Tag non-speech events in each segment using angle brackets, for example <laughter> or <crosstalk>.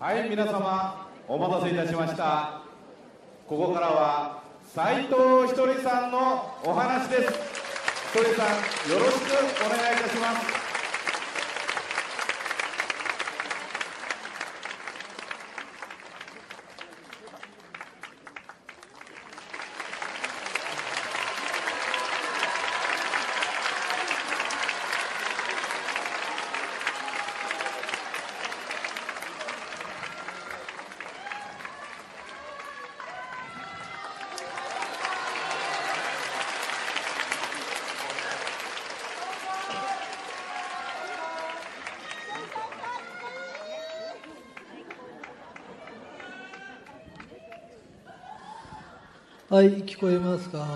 はい皆様お待たせいたしました。ここからは斉藤ひとりさんのお話です。ひとりさんよろしくお願いいたします。はい、聞こえますか？<laughs>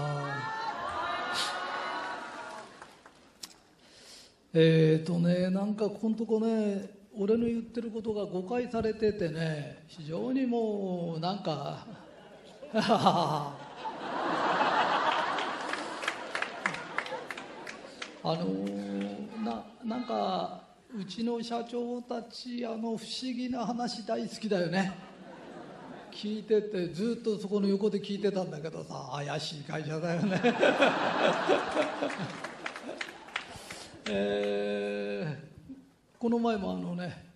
えーとね、なんかここのとこね、俺の言ってることが誤解されててね、非常にもう、<laughs> なんか、あのななんかうちの社長たちあの不思議な話大好きだよね聞いててずっとそこの横で聞いてたんだけどさ怪しい会社だよね。<laughs> えーこの前もあのね、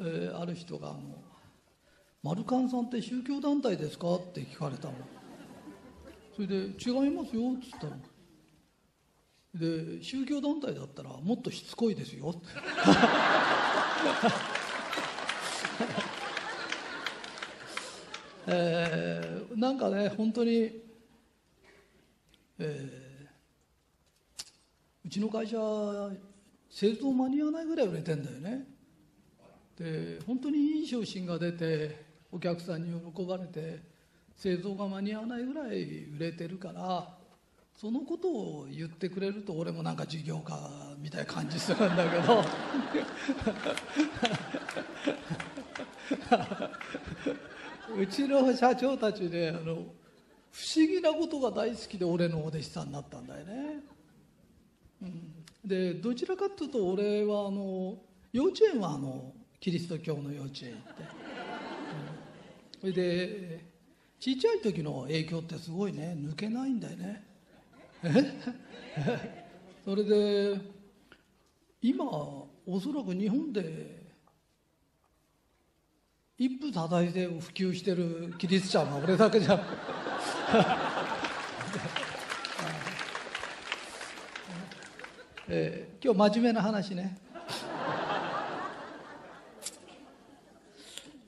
えーある人があの「マルカンさんって宗教団体ですか?」って聞かれたの。それで「違いますよ」っつったの。で宗教団体だったらもっとしつこいですよ。っ <laughs> てえーなんかね本当に、えーうちの会社製造間に合わないぐらい売れてんだよね。で本当にいい商品が出てお客さんに喜ばれて製造が間に合わないぐらい売れてるからそのことを言ってくれると俺もなんか事業家みたいな感じするんだけど。<laughs> うちの社長たちねあの不思議なことが大好きで俺のお弟子さんになったんだよね。うん、でどちらかというと俺はあの幼稚園はあのキリスト教の幼稚園行って、それでちっちゃい時の影響ってすごいね抜けないんだよね。<laughs> それで今おそらく日本で一夫多妻で普及してるキリスチャンは俺だけじゃ。<laughs> えー今日真面目な話ね。<laughs>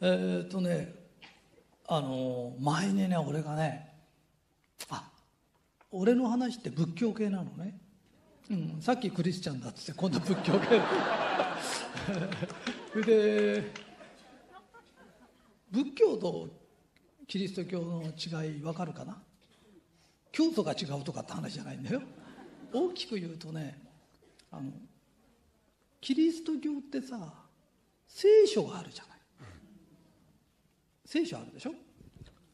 えっとねあの前にね俺がねあ俺の話って仏教系なのね、うん、さっきクリスチャンだっつって今度仏教系。<laughs> それで仏教とキリスト教の違い分かるかな？教祖が違うとかって話じゃないんだよ。大きく言うとねあのキリスト教ってさ聖書があるじゃない。聖書あるでしょ？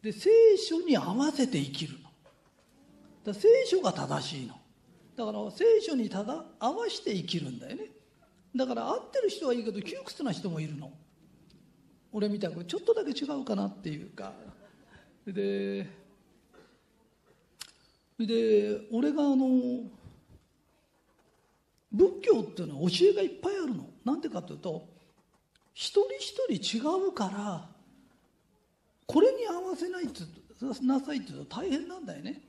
で聖書に合わせて生きるの。だ聖書が正しいの。だから聖書にただ合わせて生きるんだよね。だから合ってる人はいいけど窮屈な人もいるの。俺みたくちょっとだけ違うかなっていうか。でで俺があの仏教っていうのは教えがいっぱいあるの。なんでかというと一人一人違うからこれに合わせないってなさいって言うと大変なんだよね。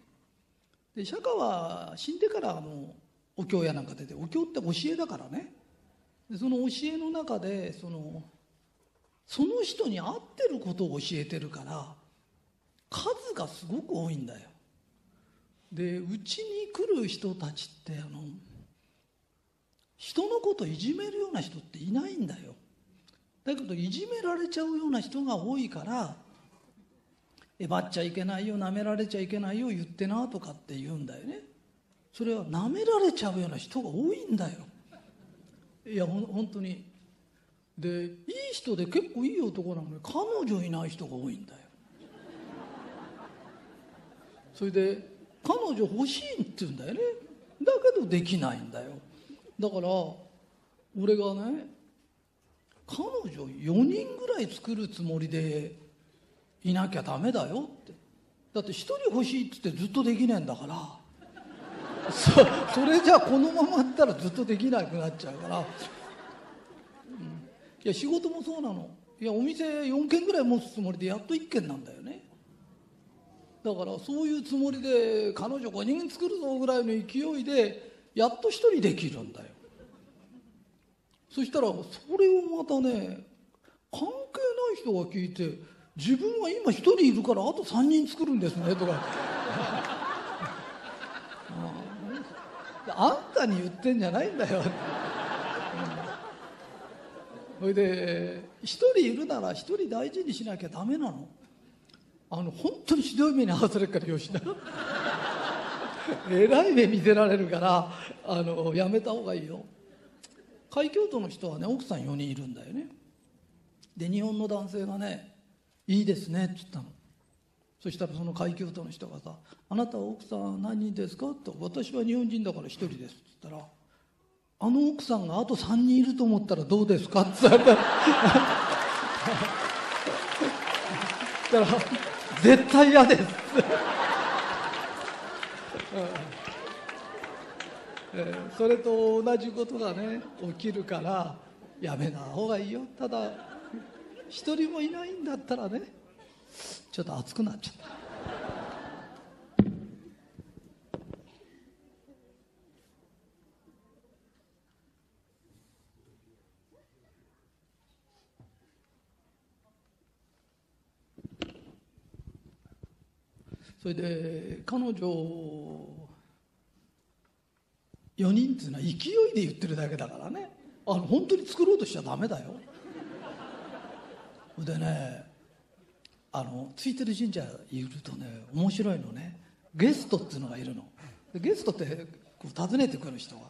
で釈迦は死んでからあのお経やなんか出てお経って教えだからね。でその教えの中でそのその人に合ってることを教えてるから数がすごく多いんだよ。でうちに来る人たちってあの人のこといじめるような人っていないんだよ。だけどいじめられちゃうような人が多いからえばっちゃいけないよ舐められちゃいけないよ言ってなとかって言うんだよね。それは舐められちゃうような人が多いんだよ。いやほん本当にでいい人で結構いい男なのに彼女いない人が多いんだよ。それで彼女欲しいって言うんだよね。だけどできないんだよ。だから俺がね彼女4人ぐらい作るつもりでいなきゃダメだよって。だって1人欲しいっつってずっとできねえんだから。そそれじゃあこのままったらずっとできなくなっちゃうから、いや仕事もそうなの。いやお店4軒ぐらい持つつもりでやっと1軒なんだよね。だからそういうつもりで彼女5人作るぞぐらいの勢いでやっと1人できるんだよ。そしたらそれをまたね関係ない人が聞いて自分は今1人いるからあと3人作るんですねとか <laughs> あんたに言ってんじゃないんだよ。それで1人いるなら1人大事にしなきゃダメなの。あの本当にひどい目に遭わされるから吉田 <laughs> えらい目見せられるからあのやめた方がいいよ。海峡都の人はね奥さん4人いるんだよね。で日本の男性がね「いいですね」って言ったの。そしたらその海峡都の人がさ「あなたは奥さん何人ですか?」って「私は日本人だから1人です」って言ったら「あの奥さんがあと3人いると思ったらどうですか?」って。言ったらだから絶対嫌です。えー、それと同じことがね起きるからやめた方がいいよ。ただ一人もいないんだったらねちょっと熱くなっちゃった。それで彼女4人っていうのは勢いで言ってるだけだからね。あの本当に作ろうとしちゃダメだよ。でねあのついてる神社いるとね面白いのね。ゲストっていうのがいるの。ゲストってこう訪ねてくる人が。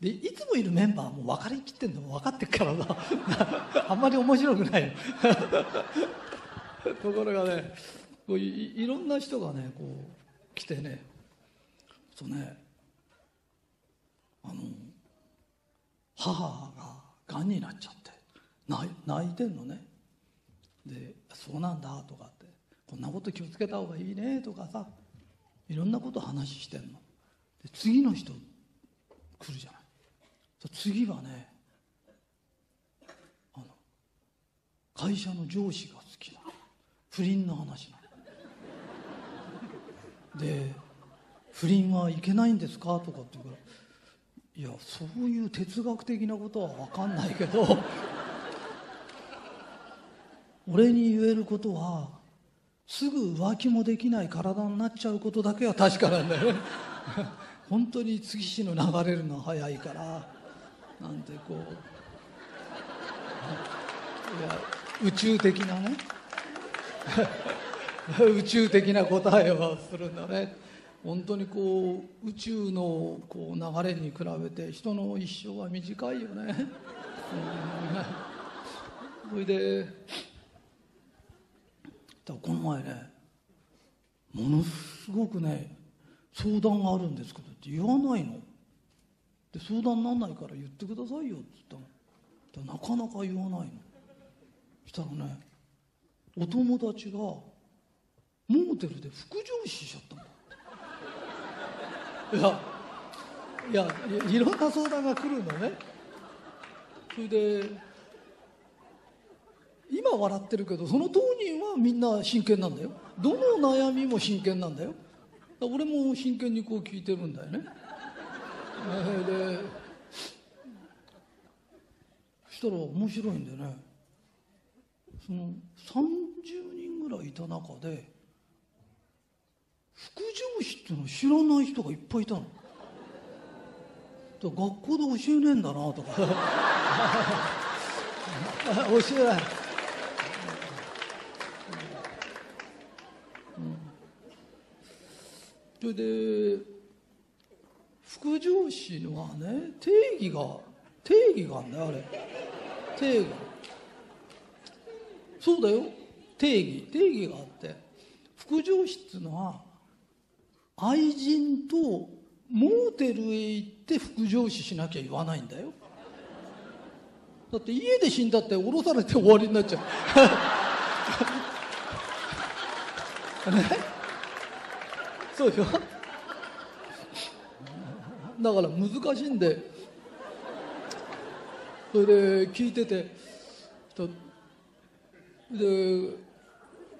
でいつもいるメンバーも分かりきってんの分かってっからな <laughs> あんまり面白くないよ <laughs> ところがねいいろんな人がねこう来てね。そうね。あの母ががんになっちゃって泣泣いてんのね。で「そうなんだ」とかって「こんなこと気をつけた方がいいね」とかさいろんなこと話してんの。で次の人来るじゃない。次はねあの会社の上司が好きな不倫の話なの。で「不倫はいけないんですか?」とかって言うからいやそういう哲学的なことは分かんないけど <laughs> 俺に言えることはすぐ浮気もできない体になっちゃうことだけは確かなんだよね <laughs> 本当に月日の流れるの早いからなんてこう <laughs> いや宇宙的なね <laughs> 宇宙的な答えをするんだね本当にこう宇宙のこう流れに比べて人の一生は短いよね。<laughs> それでこの前ねものすごくね相談があるんですけどって言わないの。で相談ならないから言ってくださいよって言ったの。なかなか言わないの。したらねお友達がモーテルで副上司しちゃったの。いやいやいろんな相談が来るのね。それで今笑ってるけどその当人はみんな真剣なんだよ。どの悩みも真剣なんだよ。俺も真剣にこう聞いてるんだよね。でそしたら面白いんでね。その30人ぐらいいた中でっていうの知らない人がいっぱいいたの。学校で教えねえんだなとか。<laughs> 教えない、それで副上司のはね定義が定義があんだよあれ。定義そうだよ。定義。定義があって。副上司っていうのは愛人とモーテルへ行って副上司しなきゃ言わないんだよ。だって家で死んだって降ろされて終わりになっちゃう。ね <laughs> そうでしょだから難しいんで。それで聞いてて。で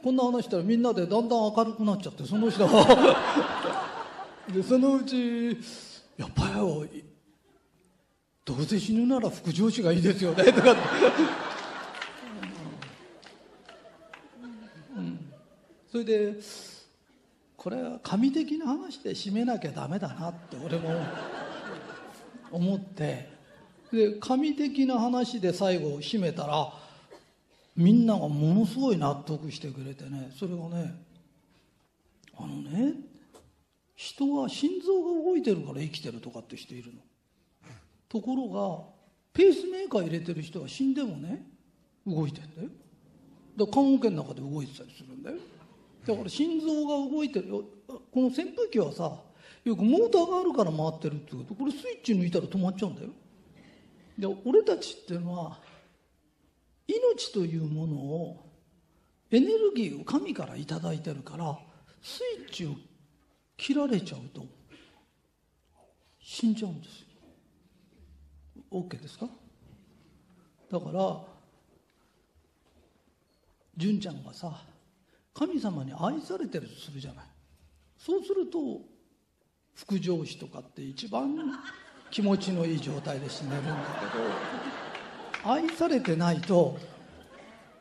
こんな話したらみんなでだんだん明るくなっちゃってその人。は <laughs> でそのうちやっぱりどうせ死ぬなら副上司がいいですよねとかって、うん、それでこれは神的な話で締めなきゃダメだなって俺も思って。で神的な話で最後締めたらみんながものすごい納得してくれてねそれがねあのね人は心臓が動いてるから生きてるとかって人いるの。ところがペースメーカー入れてる人は死んでもね動いてんだよ。だから看護の中で動いてたりするんだよ。だから心臓が動いてるこの扇風機はさよくモーターがあるから回ってるってこと。これスイッチ抜いたら止まっちゃうんだよ。で俺たちっていうのは命というものをエネルギーを神から頂いてるからスイッチを切られちゃうと死んじゃうんですよ。OK ですか？だから純ちゃんがさ神様に愛されてるとするじゃない。そうすると副上司とかって一番気持ちのいい状態で死ねるんだけど愛されてないと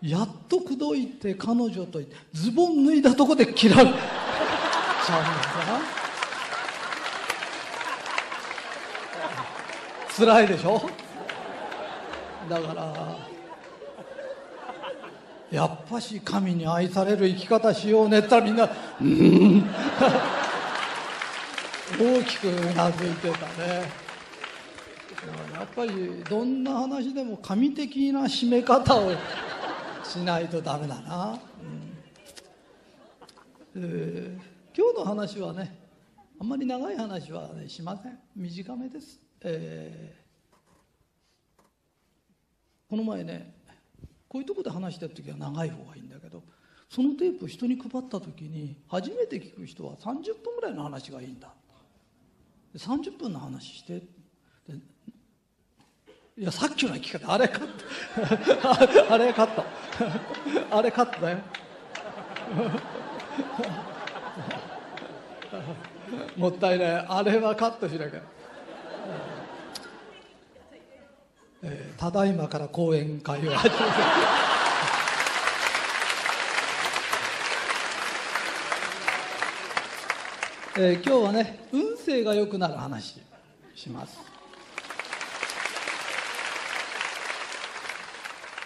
やっと口説いて彼女とズボン脱いだとこで切られ <laughs> ちゃうんだ辛いでしょ？だからやっぱし神に愛される生き方しようねったらみんな「うん」<laughs> 大きくうなずいてたね。やっぱりどんな話でも神的な締め方をしないとダメだな、うん。えー、今日の話はねあんまり長い話は、ね、しません。短めです、えー、この前ねこういうとこで話してる時は長い方がいいんだけどそのテープを人に配った時に初めて聞く人は30分ぐらいの話がいいんだ。30分の話して。でいやさっきの聞き方あれカットあれカットあれカットだよもったいない。あれはカットしなきゃ、えー、ただいまから講演会を始めて <laughs> えー、今日はね運勢が良くなる話します。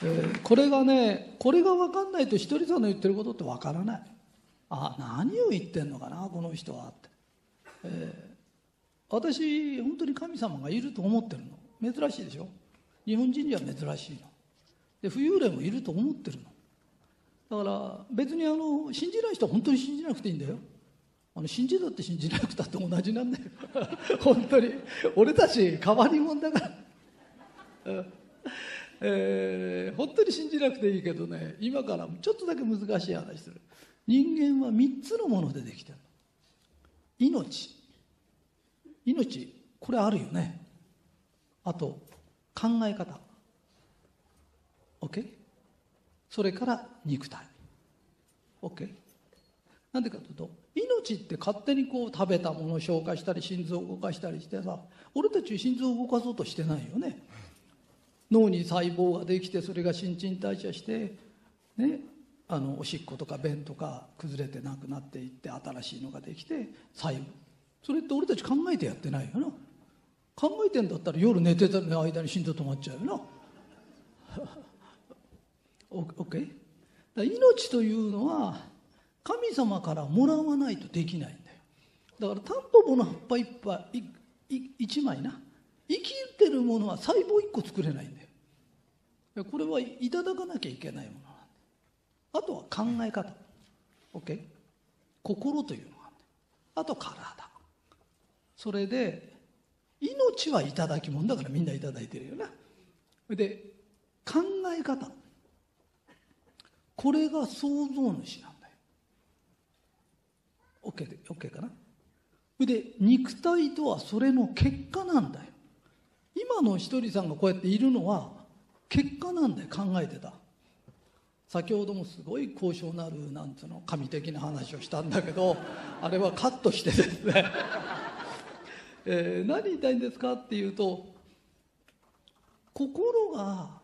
えー、これがねこれが分かんないとひとりさんの言ってることって分からない。あ何を言ってんのかなこの人はって、えー、私本当に神様がいると思ってるの。珍しいでしょ？日本人には珍しいの。で浮遊霊もいると思ってるの。だから別にあの信じない人は本当に信じなくていいんだよ。あの信じたって信じなくたって同じなんだよ。<laughs> 本当に。俺たち変わり者だから。えー、本当に信じなくていいけどね今からちょっとだけ難しい話する。人間は3つのものでできてる命。命これあるよね。あと考え方。OK? それから肉体。OK? なんでかというと命って勝手にこう食べたものを消化したり心臓を動かしたりしてさ俺たち心臓を動かそうとしてないよね。脳に細胞ができてそれが新陳代謝して、ね、あのおしっことか便とか崩れてなくなっていって新しいのができて細胞。それって俺たち考えてやってないよな。考えてんだったら夜寝てた間に心臓止まっちゃうよな。オッケー命というのは神様からもらわないとできないんだよ。だからタンポポの葉っぱいっぱい一枚な。生きてるものは細胞一個作れないんだよ。これはいただかなきゃいけないものなんだ。あとは考え方。OK 心というのがああと体。それで命はいただきもんだからみんないただいてるよな。で考え方。これが創造主なんだよ。OK, で OK かな？で肉体とはそれの結果なんだよ。今のひとりさんがこうやっているのは結果なんだよ考えてた。先ほどもすごい高尚なるなんつうの神的な話をしたんだけどあれはカットしてですね。<laughs> えー、何言いたいんですかっていうと心が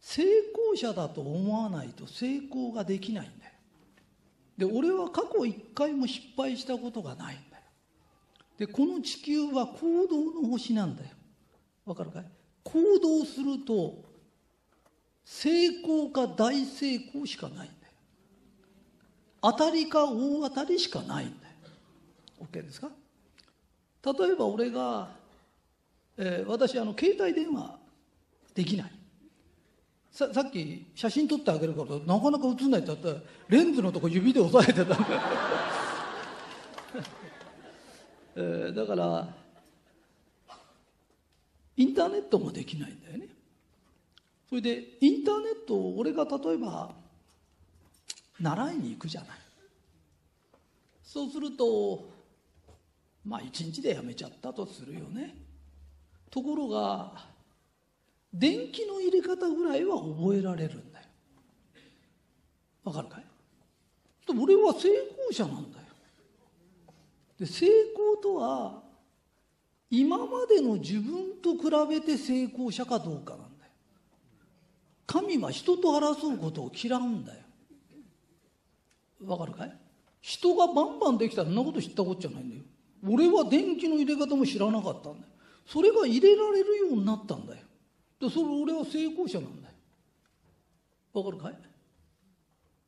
成功者だと思わないと成功ができないんだよ。で俺は過去一回も失敗したことがないんだよ。でこの地球は行動の星なんだよ。わかるかい？行動すると成功か大成功しかないんだよ。当たりか大当たりしかないんだよ。OK ですか？例えば俺が、えー、私あの携帯電話できない。ささっき写真撮ってあげるからなかなか映んないって言ったらレンズのとこ指で押さえてた。んだ、えー、だからインターネットもできないんだよね。それでインターネットを俺が例えば習いに行くじゃない。そうするとまあ一日でやめちゃったとするよね。ところが電気の入れ方ぐらいは覚えられるんだよ。わかるかい？俺は成功者なんだよ。で成功とは今までの自分と比べて成功者かどうかなんだよ。神は人と争うことを嫌うんだよ。わかるかい？人がバンバンできたらそんなこと知ったこっちゃないんだよ。俺は電気の入れ方も知らなかったんだよ。それが入れられるようになったんだよ。でそれ俺は成功者なんだよ。わかるかい？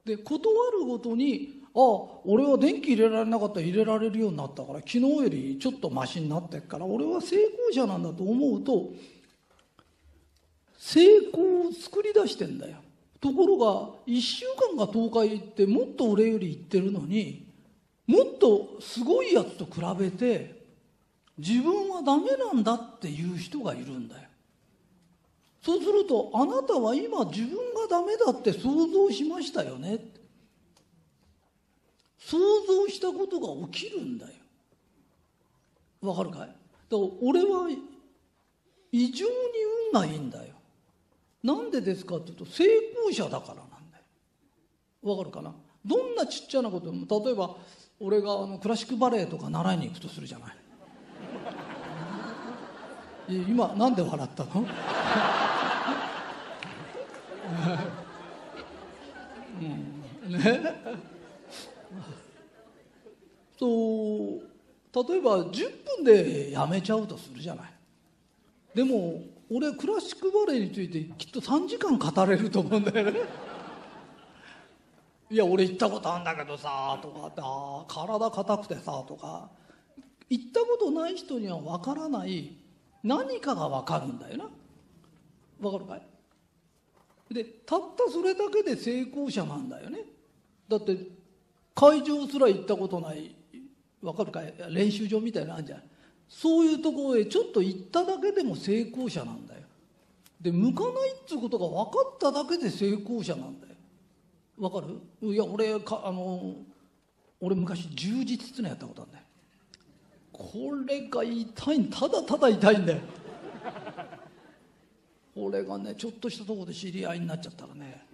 で断るごとにあ俺は電気入れられなかったら入れられるようになったから昨日よりちょっとマシになってっから俺は成功者なんだと思うと成功を作り出してんだよ。ところが1週間が10日行ってもっと俺より行ってるのにもっとすごいやつと比べて自分はダメなんだっていう人がいるんだよ。そうするとあなたは今自分がダメだって想像しましたよね想像したことが起きるんだよ。わかるかい？だから俺は異常に運がいいんだよ。なんでですかって言うと成功者だからなんだよ。わかるかな？どんなちっちゃなことも例えば俺があのクラシックバレエとか習いに行くとするじゃない。今なんで笑ったのうん、ねそう例えば10分でやめちゃうとするじゃない。でも俺クラシックバレエについてきっと3時間語れると思うんだよね。<laughs> いや俺行ったことあるんだけどさとかってあ体硬くてさとか。行ったことない人には分からない何かが分かるんだよな。分かるかい？でたったそれだけで成功者なんだよね。だって会場すら行ったことない分かるかい？練習場みたいなのあるじゃん。そういうところへちょっと行っただけでも成功者なんだよ。で向かないっつうことが分かっただけで成功者なんだよ。わかる？いや俺かあの俺昔充実ってのやったことあるんだよ。これが痛いただただ痛いんだよ。俺がねちょっとしたとこで知り合いになっちゃったらね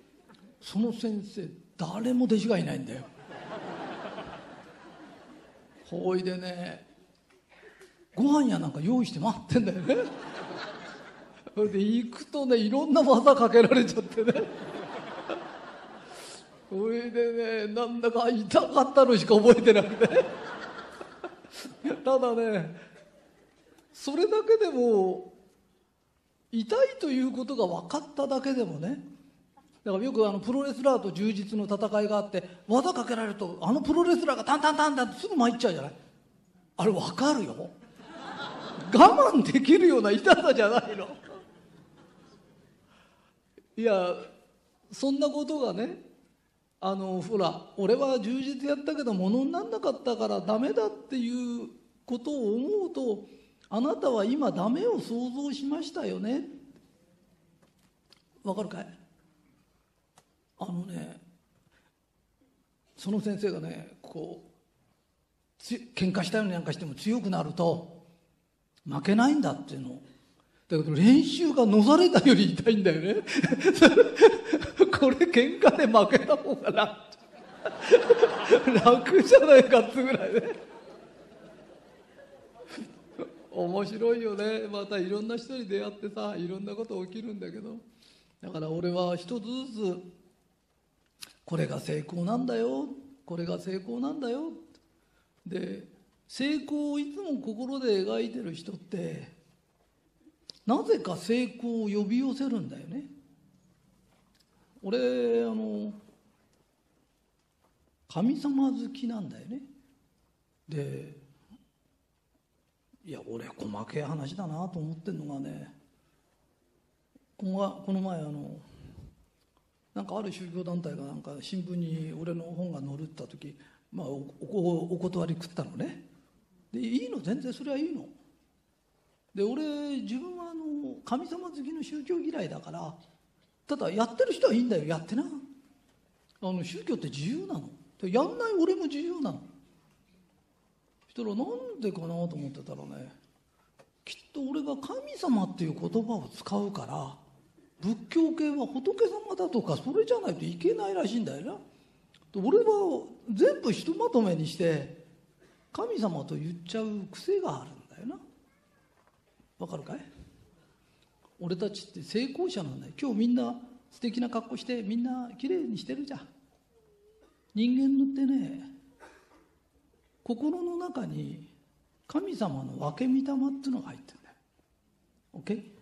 その先生誰も弟子がいないんだよ。ほいでね。ご飯やなんか用意して待ってんだよね。<laughs> それで行くとねいろんな技かけられちゃってね。それでねなんだか痛かったのしか覚えてなくて。ただねそれだけでも痛いということが分かっただけでもねだからよくあのプロレスラーと充実の戦いがあって技かけられるとあのプロレスラーがタンタンタンタンってすぐ参っちゃうじゃない？あれ分かるよ。我慢できるような痛さじゃないの。いやそんなことがねあのほら俺は充実やったけど物になんなかったからダメだっていうことを思うとあなたは今ダメを想像しましたよね。わかるかい？あのねその先生がねこうつ喧嘩したりなんかしても強くなると負けないんだっていうの。だけど練習がのざれたより痛いんだよね。<laughs> これ喧嘩で負けた方が楽。楽じゃないかってぐらいね。面白いよね。またいろんな人に出会ってさいろんなこと起きるんだけど。だから俺は一つずつこれが成功なんだよ。これが成功なんだよ。で成功をいつも心で描いてる人ってなぜか成功を呼び寄せるんだよね。俺あの神様好きなんだよね。でいや俺細けい話だなと思ってるのがねこの前あのなんかある宗教団体がなんか新聞に俺の本が載るって言った時、まあ、おおお断り食ったのね。でいいの？全然それはいいの。で俺自分はあの神様好きの宗教嫌いだからただやってる人はいいんだよ。やってな。あの宗教って自由なの。やんない俺も自由なの。そしたらなんでかなと思ってたらねきっと俺が神様っていう言葉を使うから仏教系は仏様だとかそれじゃないといけないらしいんだよな。俺は全部ひとまとめにして神様と言っちゃう癖があるんだよな。わかるかい？俺たちって成功者なんだよ。今日みんな素敵な格好してみんな綺麗にしてるじゃん。人間のってね心の中に神様の分け御霊っていうのが入ってるんだよ。OK?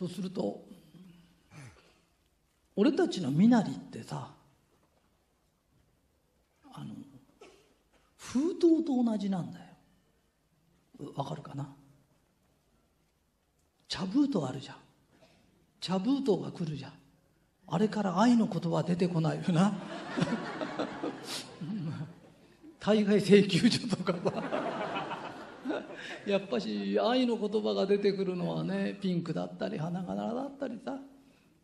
そうすると俺たちの身なりってさあの封筒と同じなんだよ。わかるかな？茶封筒あるじゃん。茶封筒が来るじゃん。あれから愛の言葉出てこないよな。<laughs> 大概請求書とかさ <laughs> やっぱし愛の言葉が出てくるのはねピンクだったり花柄だったりさ。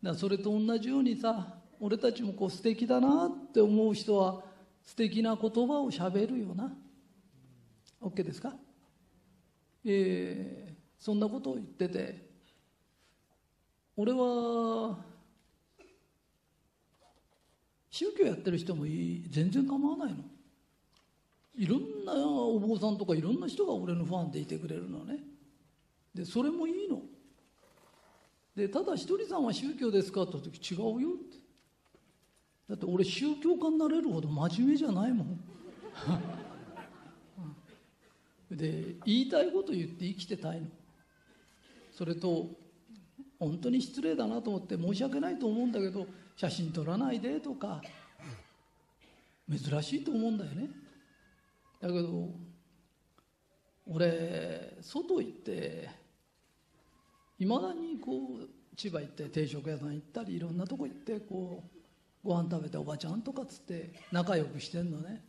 だそれと同じようにさ俺たちもこう素敵だなって思う人は素敵な言葉をしゃべるよな。OK ですか？えー、そんなことを言ってて俺は宗教やってる人もいい全然構わないの。いろんなお坊さんとかいろんな人が俺のファンでいてくれるのね。でそれもいいの。でただひとりさんは宗教ですかって言った時違うよって。だって俺宗教家になれるほど真面目じゃないもん。<laughs> で言いたいこと言って生きてたいの。それと本当に失礼だなと思って申し訳ないと思うんだけど写真撮らないでとか。珍しいと思うんだよね。だけど俺外行っていまだにこう千葉行って定食屋さん行ったりいろんなとこ行ってこうご飯食べておばちゃんとかっつって仲良くしてんのね。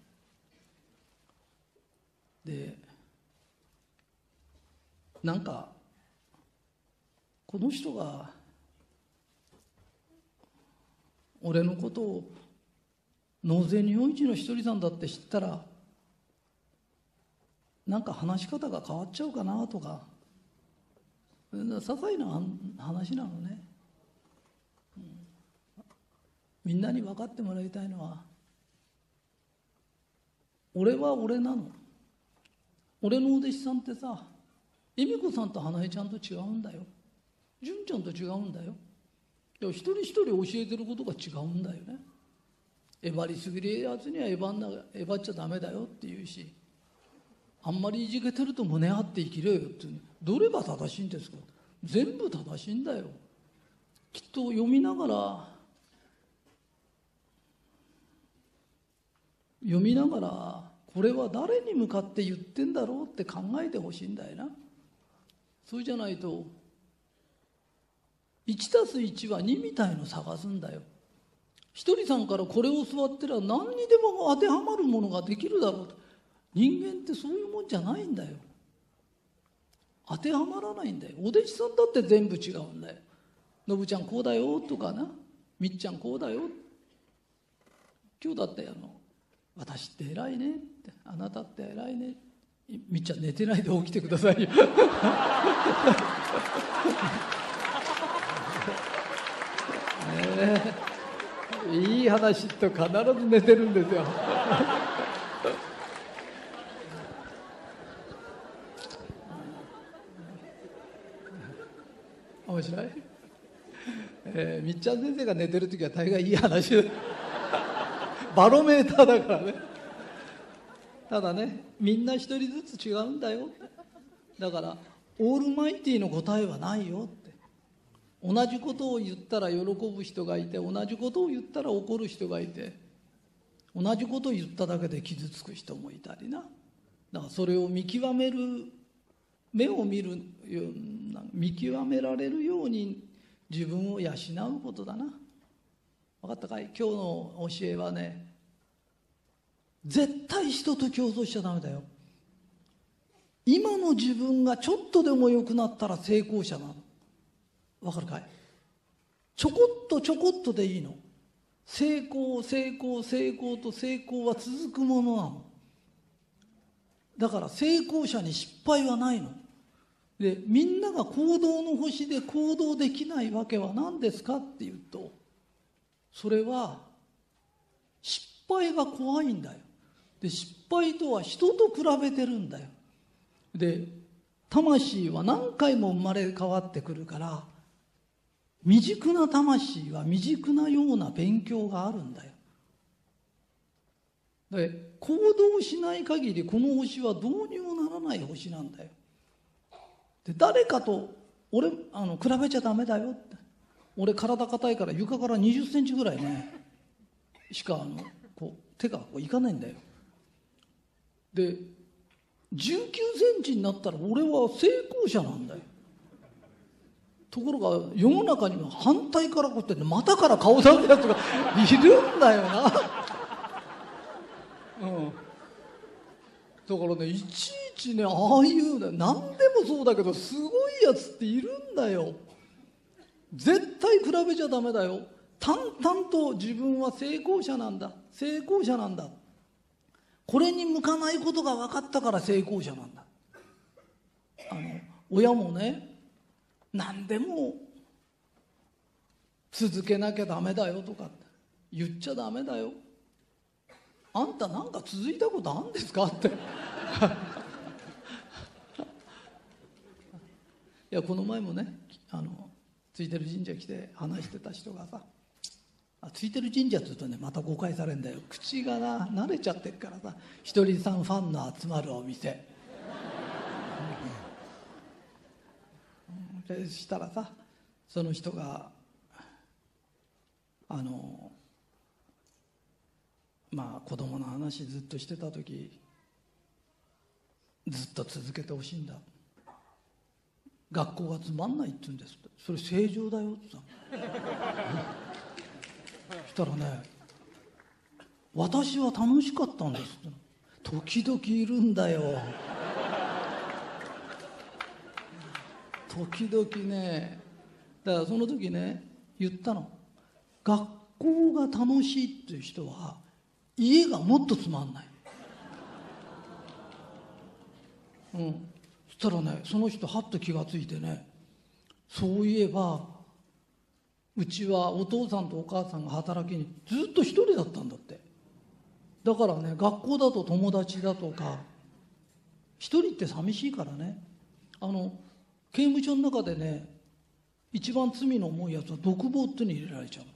でなんかこの人が俺のことを納税日本一の一人さんだって知ったらなんか話し方が変わっちゃうかなとか。些細な話なのね、うん、みんなに分かってもらいたいのは俺は俺なの。俺のお弟子さんってさ恵美子さんと花江ちゃんと違うんだよ。純ちゃんと違うんだよ。一人一人教えてることが違うんだよね。えばりすぎるやつにはえばんなえばっちゃダメだよって言うし。あんまりいじけてると胸張って生きれよってどれが正しいんですか？全部正しいんだよ。きっと読みながら読みながらこれは誰に向かって言ってんだろうって考えてほしいんだよな。そうじゃないと1たす1は2みたいの探すんだよ。ひとりさんからこれを教わってら何にでも当てはまるものができるだろうと。人間ってそういうもんじゃないんだよ。当てはまらないんだよ。お弟子さんだって全部違うんだよ。のぶちゃんこうだよとかな。みっちゃんこうだよ。今日だってあの私って偉いねって。あなたって偉いね。みっちゃん寝てないで起きてくださいよ。ね <laughs> いい話と必ず寝てるんですよ。面白い、えー、みっちゃん先生が寝てる時は大概いい話。<laughs> バロメーターだからね。ただねみんな一人ずつ違うんだよだからオールマイティの答えはないよって。同じことを言ったら喜ぶ人がいて同じことを言ったら怒る人がいて同じことを言っただけで傷つく人もいたりな。だからそれを見極める目を見るよう見極められるように自分を養うことだな。分かったかい？今日の教えはね絶対人と競争しちゃダメだよ。今の自分がちょっとでも良くなったら成功者なのわかるかい？ちょこっとちょこっとでいいの。成功成功成功と成功は続くものなの。だから成功者に失敗はないの。でみんなが行動の星で行動できないわけは何ですかっていうとそれは失敗が怖いんだよ。で失敗とは人と比べてるんだよ。で魂は何回も生まれ変わってくるから未熟な魂は未熟なような勉強があるんだよ。で行動しない限りこの星はどうにもならない星なんだよ。で誰かと俺あの比べちゃダメだよって。俺体硬いから床から2 0センチぐらいねしかあのこう手がこういかないんだよ。で19センチになったら俺は成功者なんだよ。ところが世の中には反対からこうやって股から顔出すやつがいるんだよな。だからねいちいちねああいうね何でもそうだけどすごいやつっているんだよ。絶対比べちゃダメだよ。淡々と自分は成功者なんだ。成功者なんだ。これに向かないことが分かったから成功者なんだ。あの親もね何でも続けなきゃダメだよとか言っちゃダメだよ。あんたなんか続いたことあるんですかって。<laughs> いやこの前もねあのついてる神社来て話してた人がさあついてる神社って言うとねまた誤解されんだよ。口がな慣れちゃってるからさひとりさんファンの集まるお店。そしたらさその人があのまあ子供の話ずっとしてた時ずっと続けてほしいんだ。学校がつまんないって言うんですそれ正常だよってさ <laughs> そしたらね私は楽しかったんです時々いるんだよ。時々ねだからその時ね言ったの。学校が楽しいっていう人は家がもっとつまんない。うん。そしたらねその人はっと気が付いてねそういえばうちはお父さんとお母さんが働きにずっと一人だったんだって。だからね学校だと友達だとか一人って寂しいからね。あの刑務所の中でね一番罪の重いやつは独房ってに入れられちゃう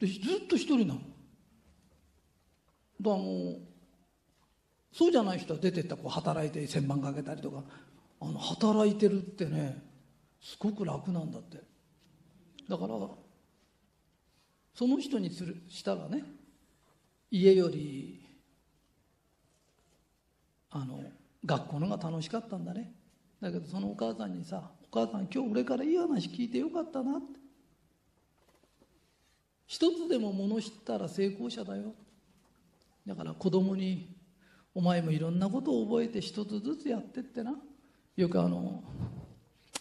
でずっと一人なの。だからもうそうじゃない人は出てったこう働いて千万かけたりとか。あの働いてるってねすごく楽なんだって。だからその人にするしたらね家よりあの学校のが楽しかったんだね。だけどそのお母さんにさ「お母さん今日俺からいい話聞いてよかったな」って。一つでも物知ったら成功者だよ。だから子供に「お前もいろんなことを覚えて一つずつやってってな」よくあの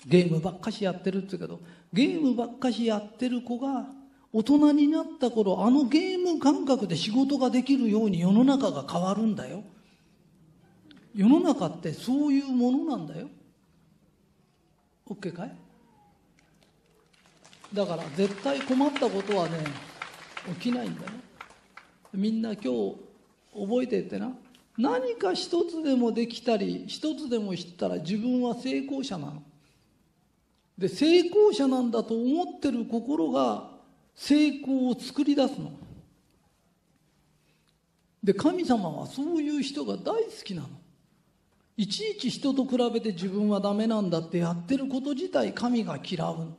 ゲームばっかしやってるって言うけどゲームばっかしやってる子が大人になった頃あのゲーム感覚で仕事ができるように世の中が変わるんだよ。世の中ってそういうものなんだよ。OK かい？だから絶対困ったことはね起きないんだよ。みんな今日覚えてってな。何か一つでもできたり一つでも知ったら自分は成功者なの。で成功者なんだと思ってる心が成功を作り出すの。で神様はそういう人が大好きなの。いちいち人と比べて自分はダメなんだってやってること自体神が嫌うの。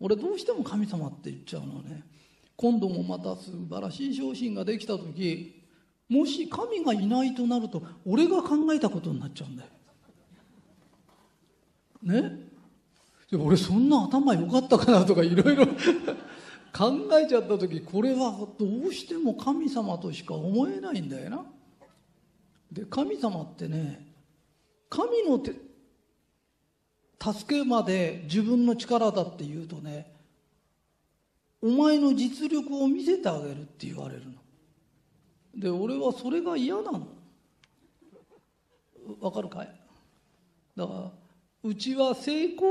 俺どうしても神様って言っちゃうのね。今度もまた素晴らしい昇進ができた時もし神がいないとなると俺が考えたことになっちゃうんだよ。ね？で俺そんな頭良かったかなとかいろいろ <laughs> 考えちゃった時これはどうしても神様としか思えないんだよな。で神様ってね神の手助けまで自分の力だって言うとねお前の実力を見せてあげるって言われるの。で俺はそれが嫌なの。わかるかい？だからうちは成功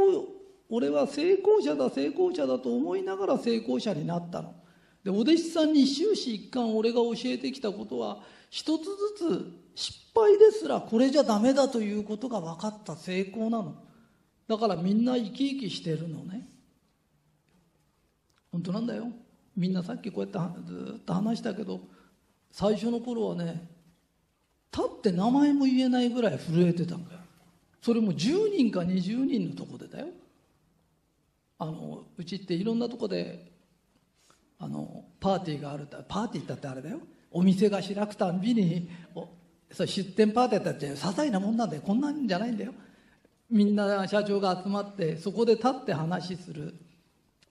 俺は成功者だ成功者だと思いながら成功者になったの。でお弟子さんに終始一貫俺が教えてきたことは一つずつ失敗ですらこれじゃダメだということが分かった成功なの。だからみんな生き生きしてるのね。本当なんだよ。みんなさっきこうやってずっと話したけど最初の頃はね立って名前も言えないぐらい震えてたんだよ。それも10人か20人のとこでだよ。あのうちっていろんなとこであのパーティーがあるパーティーだってあれだよ。お店が開くたんびにそ出店パーティーだって些細なもんなんだよ。こんなんじゃないんだよ。みんな社長が集まってそこで立って話する。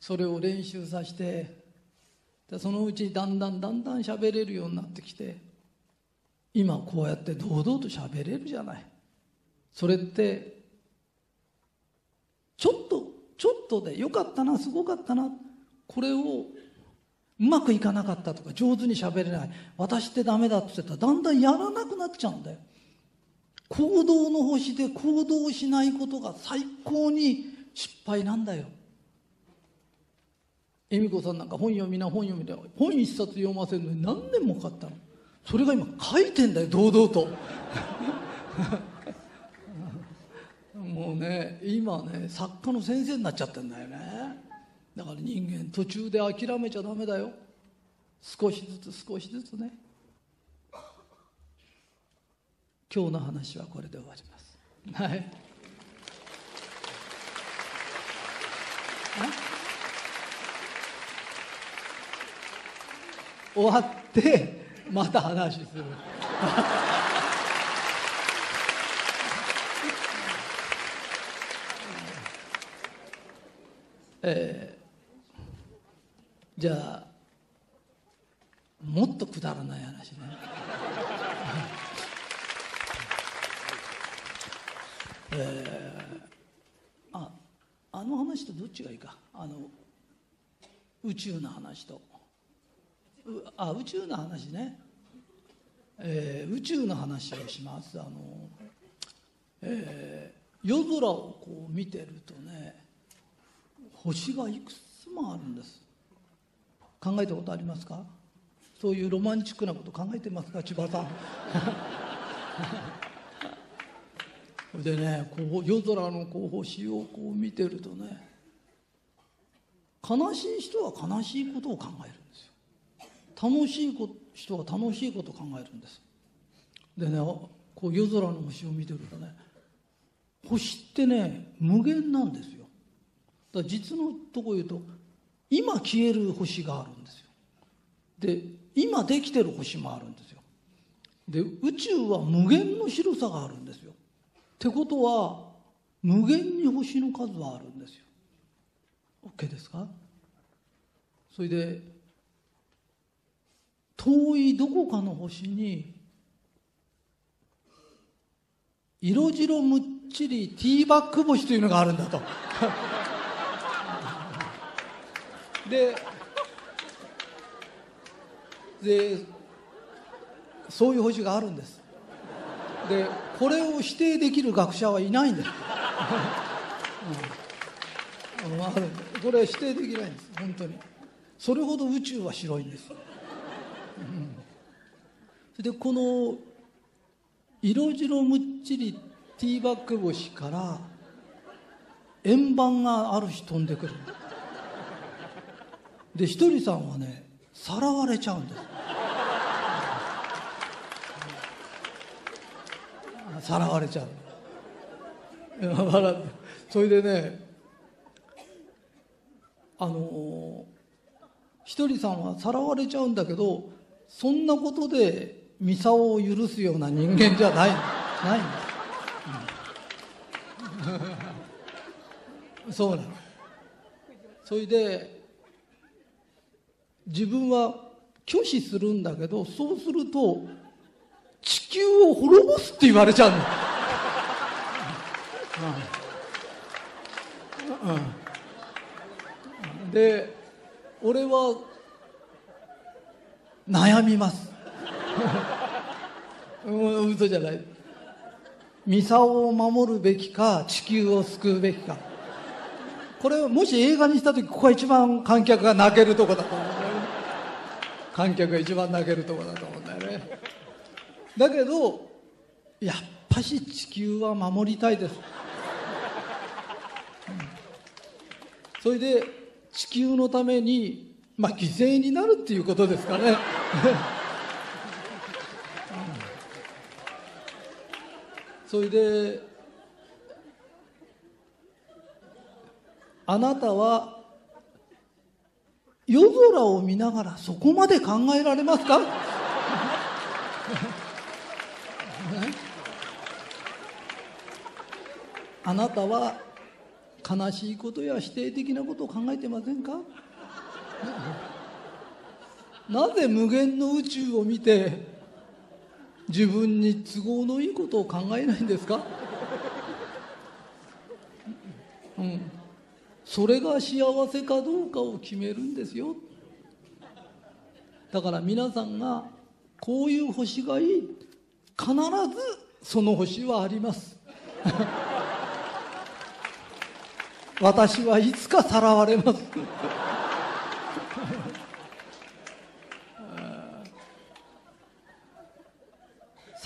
それを練習させてでそのうちだんだんだんだん喋れるようになってきて今こうやって堂々と喋れるじゃない。それってちょっとちょっとでよかったなすごかったなこれをうまくいかなかったとか上手に喋れない。私ってダメだって言ったらだんだんやらなくなっちゃうんだよ。行動の星で行動しないことが最高に失敗なんだよ。恵美子さんなんか本読みな本読みな本一冊読ませるのに何年もかかったの。それが今書いてんだよ堂々と。<laughs> もうね今ね作家の先生になっちゃってんだよね。だから人間途中で諦めちゃダメだよ。少しずつ少しずつね。今日の話はこれで終わります。はい。<laughs> 終わってまた話する。<laughs> えー、じゃあもっとくだらない話ね。<laughs> えー、ああの話とどっちがいいか。あの宇宙の話と。あ宇宙の話ね、えー、宇宙の話をします。あの、えー、夜空をこう見てるとね星がいくつもあるんです。考えたことありますか？そういうロマンチックなこと考えてますか？千葉さん。<laughs> でねこう夜空のこう星をこう見てるとね悲しい人は悲しいことを考える。楽しい人は楽しいこと考えるんです。でねこう夜空の星を見てるとね星ってね無限なんですよ。だから実のとこ言うと今消える星があるんですよ。で今できてる星もあるんですよ。で宇宙は無限の広さがあるんですよ。ってことは無限に星の数はあるんですよ。OK ですか？それで遠いどこかの星に色白むっちりティーバック星というのがあるんだと。<laughs> ででそういう星があるんです。でこれを否定できる学者はいないんです、<laughs> うん、ある。これは否定できないんです。本当に。それほど宇宙は白いんです、うん、でこの色白むっちりティーバック星から円盤がある日飛んでくる。でひとりさんはねさらわれちゃうんです。さらわれちゃう。それでねあのひとりさんはさらわれちゃうんだけどそんなことでミサオを許すような人間じゃない。ない。んだ、うん、そうなの。それで自分は拒否するんだけどそうすると地球を滅ぼすって言われちゃうの、うん。うん、で俺は悩みます。うん、嘘じゃない。ミサオを守るべきか地球を救うべきか。これもし映画にした時ここが一番観客が泣けるとこだと思うんだよね。観客が一番泣けるとこだと思うんだよね。だけどやっぱし地球は守りたいです、うん、それで地球のためにまあ犠牲になるっていうことですかね。それであなたは夜空を見ながらそこまで考えられますか？あなたは悲しいことや否定的なことを考えてませんか？なぜ無限の宇宙を見て自分に都合のいいことを考えないんですか、うん、それが幸せかどうかを決めるんですよ。だから皆さんがこういう星がいい。必ずその星はあります。<laughs> 私はいつかさらわれます。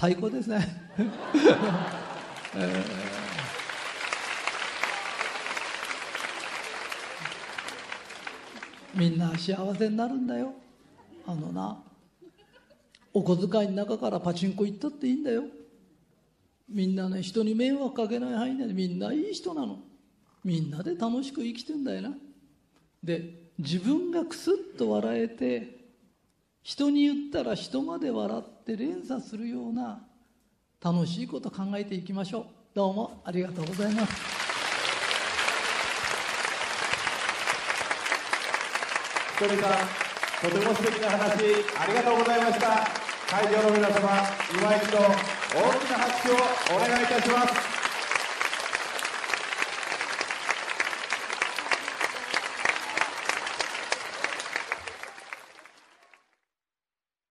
最高ですね、<laughs> えー、みんな幸せになるんだよ。あのなお小遣いの中からパチンコ行ったっていいんだよ。みんなね人に迷惑かけない範囲でみんないい人なの。みんなで楽しく生きてんだよな。で自分がクスッと笑えて人に言ったら人まで笑って連鎖するような楽しいこと考えていきましょう。どうもありがとうございます。ひとりさんとても素敵な話ありがとうございました。会場の皆様今一度大きな拍手をお願いいたします。